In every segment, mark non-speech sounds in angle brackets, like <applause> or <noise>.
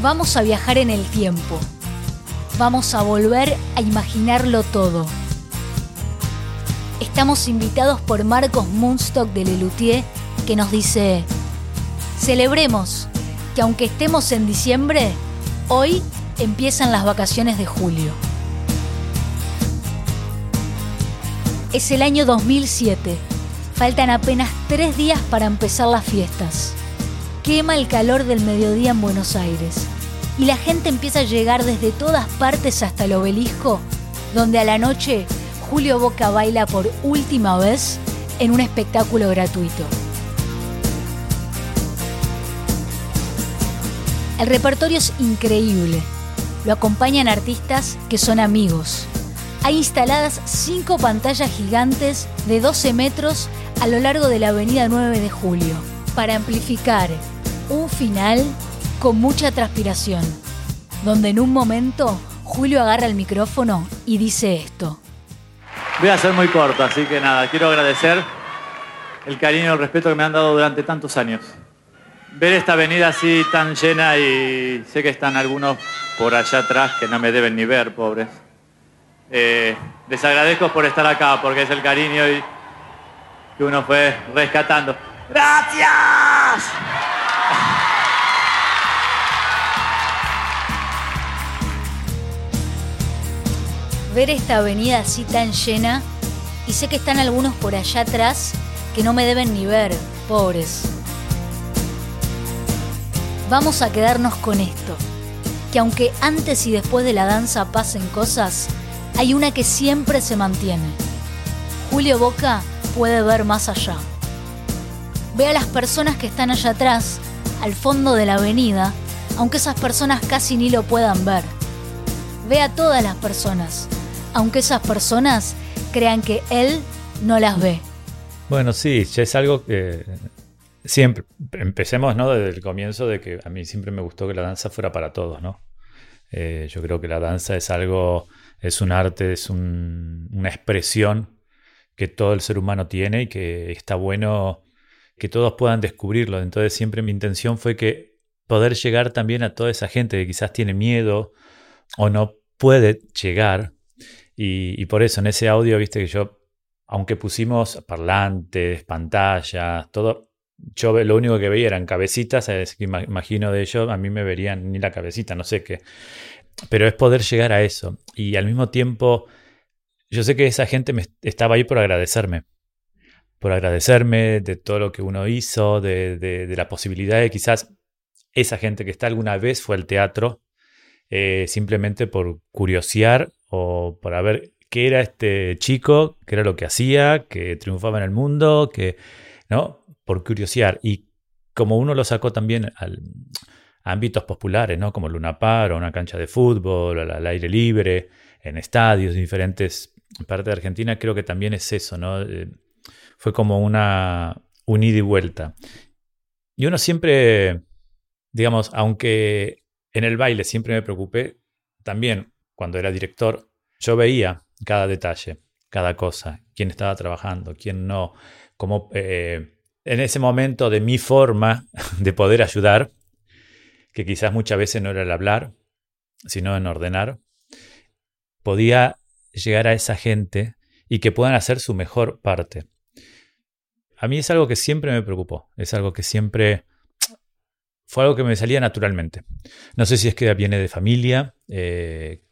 Vamos a viajar en el tiempo. Vamos a volver a imaginarlo todo. Estamos invitados por Marcos Munstock de Lelutier que nos dice, celebremos que aunque estemos en diciembre, hoy empiezan las vacaciones de julio. Es el año 2007. Faltan apenas tres días para empezar las fiestas quema el calor del mediodía en Buenos Aires y la gente empieza a llegar desde todas partes hasta el obelisco, donde a la noche Julio Boca baila por última vez en un espectáculo gratuito. El repertorio es increíble. Lo acompañan artistas que son amigos. Hay instaladas cinco pantallas gigantes de 12 metros a lo largo de la avenida 9 de Julio para amplificar un final con mucha transpiración, donde en un momento Julio agarra el micrófono y dice esto. Voy a ser muy corto, así que nada, quiero agradecer el cariño y el respeto que me han dado durante tantos años. Ver esta avenida así tan llena y sé que están algunos por allá atrás que no me deben ni ver, pobres. Eh, les agradezco por estar acá, porque es el cariño y que uno fue rescatando. ¡Gracias! Ver esta avenida así tan llena y sé que están algunos por allá atrás que no me deben ni ver, pobres. Vamos a quedarnos con esto, que aunque antes y después de la danza pasen cosas, hay una que siempre se mantiene. Julio Boca puede ver más allá. Ve a las personas que están allá atrás, al fondo de la avenida, aunque esas personas casi ni lo puedan ver. Ve a todas las personas, aunque esas personas crean que él no las ve. Bueno, sí, ya es algo que siempre, empecemos ¿no? desde el comienzo de que a mí siempre me gustó que la danza fuera para todos, ¿no? Eh, yo creo que la danza es algo, es un arte, es una expresión que todo el ser humano tiene y que está bueno que todos puedan descubrirlo. Entonces siempre mi intención fue que poder llegar también a toda esa gente que quizás tiene miedo o no puede llegar y, por eso en ese audio, viste que yo, aunque pusimos parlantes, pantallas, todo, yo lo único que veía eran cabecitas, es que imagino de ellos, a mí me verían ni la cabecita, no sé qué. Pero es poder llegar a eso. Y al mismo tiempo, yo sé que esa gente estaba ahí por agradecerme. Por agradecerme de todo lo que uno hizo, de, de, la posibilidad de quizás esa gente que está alguna vez fue al teatro, eh, simplemente por curiosear o para ver qué era este chico, qué era lo que hacía, que triunfaba en el mundo, que, ¿no? Por curiosidad. Y como uno lo sacó también a ámbitos populares, ¿no? Como Luna Par, o una cancha de fútbol, al, aire libre, en estadios, en diferentes partes de Argentina, creo que también es eso, ¿no? Eh, fue como una un ida y vuelta. Y uno siempre, digamos, aunque en el baile siempre me preocupé, también cuando era director, yo veía cada detalle, cada cosa, quién estaba trabajando, quién no, cómo eh, en ese momento de mi forma <laughs> de poder ayudar, que quizás muchas veces no era el hablar, sino en ordenar, podía llegar a esa gente y que puedan hacer su mejor parte. A mí es algo que siempre me preocupó, es algo que siempre fue algo que me salía naturalmente. No sé si es que viene de familia, eh,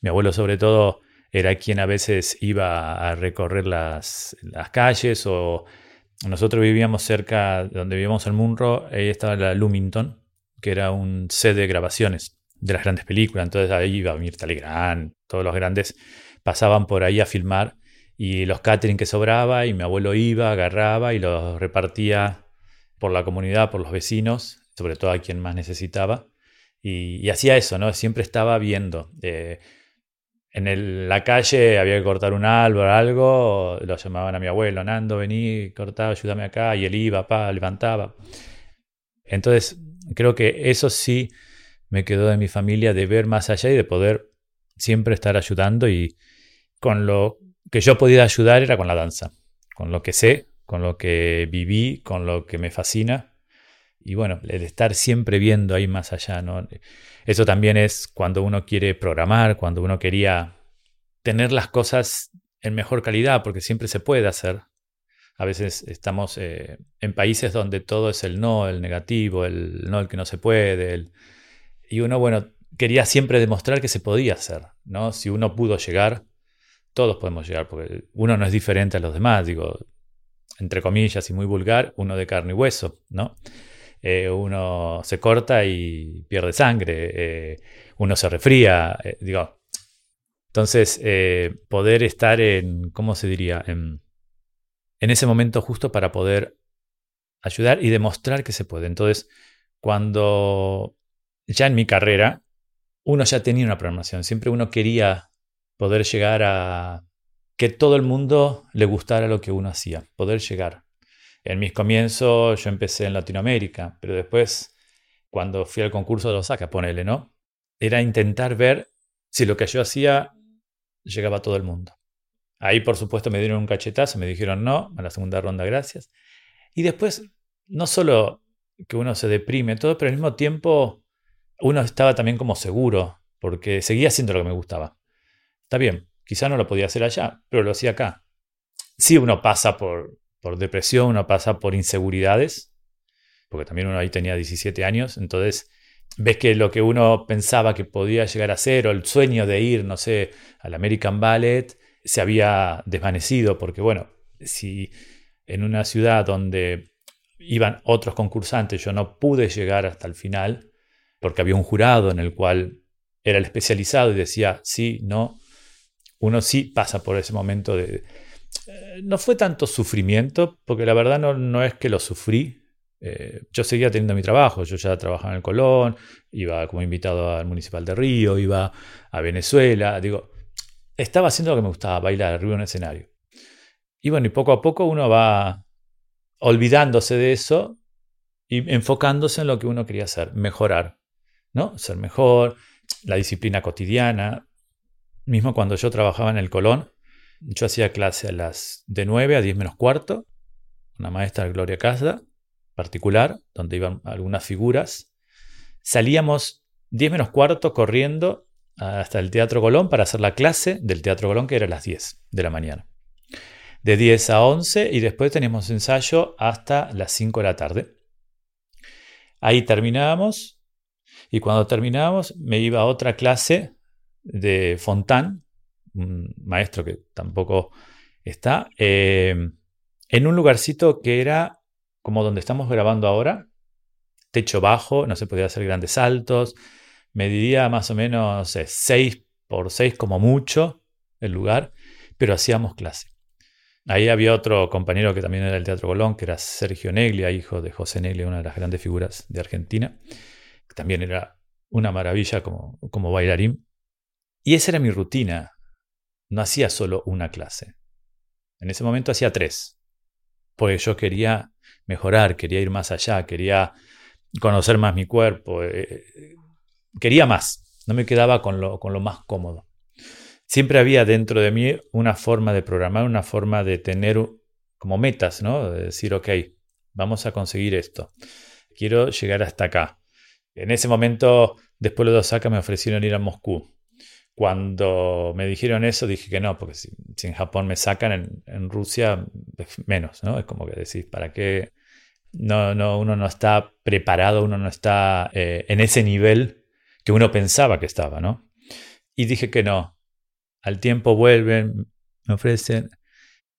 mi abuelo sobre todo era quien a veces iba a recorrer las, calles o nosotros vivíamos cerca de donde vivíamos en Munro, ahí estaba la Lumington, que era un set de grabaciones de las grandes películas. Entonces ahí iba Mirta Legrand, todos los grandes pasaban por ahí a filmar y los catering que sobraba y mi abuelo iba, agarraba y los repartía por la comunidad, por los vecinos, sobre todo a quien más necesitaba. Y, hacía eso, ¿no? Siempre estaba viendo. Eh, en la calle había que cortar un árbol o algo, lo llamaban a mi abuelo, Nando, vení, cortá, ayúdame acá, y él iba, pa, levantaba. Entonces, creo que eso sí me quedó de mi familia, de ver más allá y de poder siempre estar ayudando y con lo que yo podía ayudar era con la danza, con lo que sé, con lo que viví, con lo que me fascina, y bueno, el estar siempre viendo ahí más allá, ¿no? Eso también es cuando uno quiere programar, cuando uno quería tener las cosas en mejor calidad, porque siempre se puede hacer. A veces estamos eh, en países donde todo es el no, el negativo, el no, el que no se puede. Y uno, bueno, quería siempre demostrar que se podía hacer, ¿no? Si uno pudo llegar, todos podemos llegar, porque uno no es diferente a los demás, digo, entre comillas y muy vulgar, uno de carne y hueso, ¿no? Eh, uno se corta y pierde sangre, eh, uno se refría, eh, digo. Entonces, poder estar en, ¿cómo se diría? En, en ese momento justo para poder ayudar y demostrar que se puede. Entonces, cuando ya en mi carrera, uno ya tenía una programación, siempre uno quería poder llegar a que todo el mundo le gustara lo que uno hacía, poder llegar. En mis comienzos yo empecé en Latinoamérica, pero después, cuando fui al concurso de Osaka, ponele, ¿no? Era intentar ver si lo que yo hacía llegaba a todo el mundo. Ahí, por supuesto, me dieron un cachetazo, me dijeron no, a la segunda ronda, gracias. Y después, no solo que uno se deprime, todo, pero al mismo tiempo uno estaba también como seguro, porque seguía haciendo lo que me gustaba. Está bien, quizá no lo podía hacer allá, pero lo hacía acá. Sí, uno pasa por, por depresión, uno pasa por inseguridades, porque también uno ahí tenía 17 años, entonces ves que lo que uno pensaba que podía llegar a ser, o el sueño de ir, no sé, al American Ballet, se había desvanecido, porque bueno, si en una ciudad donde iban otros concursantes, yo no pude llegar hasta el final, porque había un jurado en el cual era el especializado y decía sí, no, uno sí pasa por ese momento de, eh, no fue tanto sufrimiento, porque la verdad no, es que lo sufrí. Eh, yo seguía teniendo mi trabajo, yo ya trabajaba en el Colón, iba como invitado al Municipal de Río, iba a Venezuela, digo, estaba haciendo lo que me gustaba, bailar arriba en un escenario. Y bueno, y poco a poco uno va olvidándose de eso y enfocándose en lo que uno quería hacer, mejorar, ¿no? Ser mejor, la disciplina cotidiana. Mismo cuando yo trabajaba en el Colón, yo hacía clase a las de 9 a 10 menos cuarto, una maestra Gloria Casda, particular, donde iban algunas figuras. Salíamos 10 menos cuarto corriendo hasta el Teatro Colón para hacer la clase del Teatro Colón, que era a las 10 de la mañana. De 10 a 11 y después teníamos ensayo hasta las 5 de la tarde. Ahí terminábamos y cuando terminábamos me iba a otra clase de Fontán, un maestro que tampoco está, eh, en un lugarcito que era como donde estamos grabando ahora, techo bajo, no se podía hacer grandes saltos, mediría más o menos 6 eh, por 6 como mucho el lugar, pero hacíamos clase. Ahí había otro compañero que también era del Teatro Colón, que era Sergio Neglia, hijo de José Neglia, una de las grandes figuras de Argentina, que también era una maravilla como, como bailarín. Y esa era mi rutina no hacía solo una clase. En ese momento hacía tres, porque yo quería mejorar, quería ir más allá, quería conocer más mi cuerpo, eh, eh, quería más, no me quedaba con lo, con lo más cómodo. Siempre había dentro de mí una forma de programar, una forma de tener como metas, ¿no? De decir, ok, vamos a conseguir esto. Quiero llegar hasta acá. En ese momento, después de Osaka, me ofrecieron ir a Moscú. Cuando me dijeron eso, dije que no, porque si, en Japón me sacan, en, Rusia menos, ¿no? Es como que decís, ¿para qué? No, no, uno no está preparado, uno no está eh, en ese nivel que uno pensaba que estaba, ¿no? Y dije que no. Al tiempo vuelven, me ofrecen.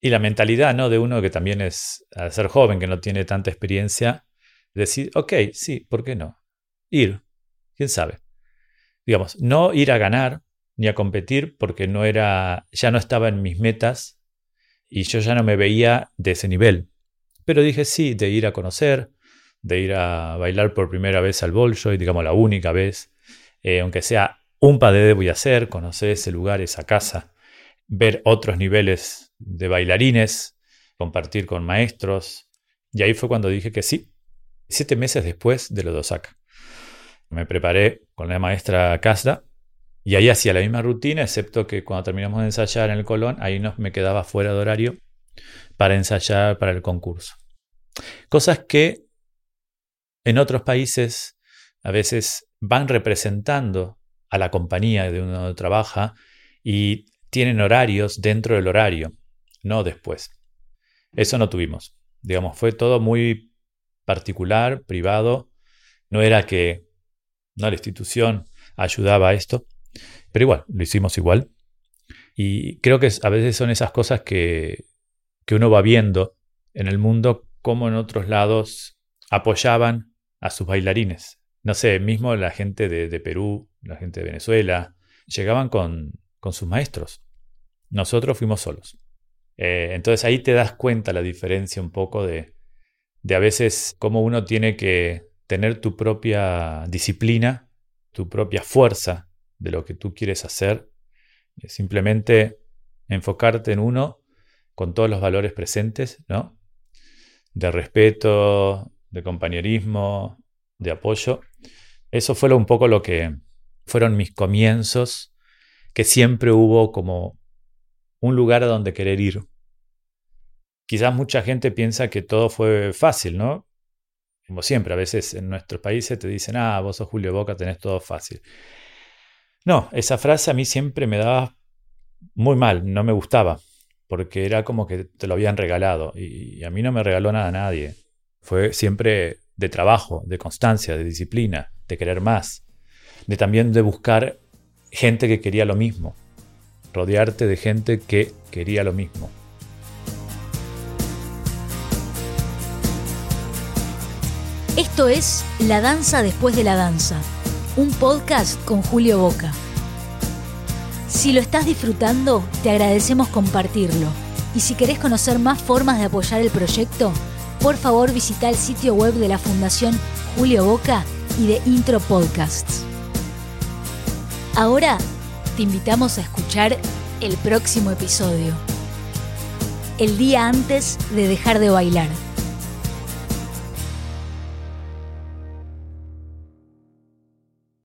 Y la mentalidad, ¿no? De uno que también es, al ser joven, que no tiene tanta experiencia, decir, ok, sí, ¿por qué no? Ir, quién sabe. Digamos, no ir a ganar, ni a competir porque no era, ya no estaba en mis metas y yo ya no me veía de ese nivel. Pero dije sí, de ir a conocer, de ir a bailar por primera vez al Bolshoi, digamos la única vez, eh, aunque sea un padede voy a hacer, conocer ese lugar, esa casa, ver otros niveles de bailarines, compartir con maestros. Y ahí fue cuando dije que sí, siete meses después de lo de Osaka. Me preparé con la maestra Kasda y ahí hacía la misma rutina, excepto que cuando terminamos de ensayar en el Colón, ahí no, me quedaba fuera de horario para ensayar para el concurso. Cosas que En otros países a veces van representando a la compañía de uno trabaja y tienen horarios dentro del horario, no después. Eso no tuvimos. Digamos, fue todo muy particular, privado. No era que la institución ayudaba a esto, pero igual, lo hicimos igual. Y creo que a veces son esas cosas que, que uno va viendo en el mundo, como en otros lados apoyaban a sus bailarines. No sé, mismo la gente de, Perú, la gente de Venezuela, llegaban con, con sus maestros. Nosotros fuimos solos. Eh, entonces ahí te das cuenta la diferencia un poco de, de a veces cómo uno tiene que tener tu propia disciplina, tu propia fuerza de lo que tú quieres hacer. Simplemente enfocarte en uno con todos los valores presentes, ¿no? De respeto, de compañerismo, de apoyo. Eso fue un poco lo que fueron mis comienzos, que siempre hubo como un lugar a donde querer ir. Quizás mucha gente piensa que todo fue fácil, ¿no? Como siempre, a veces en nuestros países te dicen, ah, vos sos Julio Boca, tenés todo fácil. No, esa frase a mí siempre me daba muy mal, no me gustaba, porque era como que te lo habían regalado y a mí no me regaló nada a nadie. Fue siempre de trabajo, de constancia, de disciplina, de querer más, de también de buscar gente que quería lo mismo, rodearte de gente que quería lo mismo. Esto es La Danza después de la Danza, un podcast con Julio Boca. Si lo estás disfrutando, te agradecemos compartirlo. Y si querés conocer más formas de apoyar el proyecto, por favor visita el sitio web de la Fundación Julio Boca y de Intro Podcasts. Ahora te invitamos a escuchar el próximo episodio. El día antes de dejar de bailar.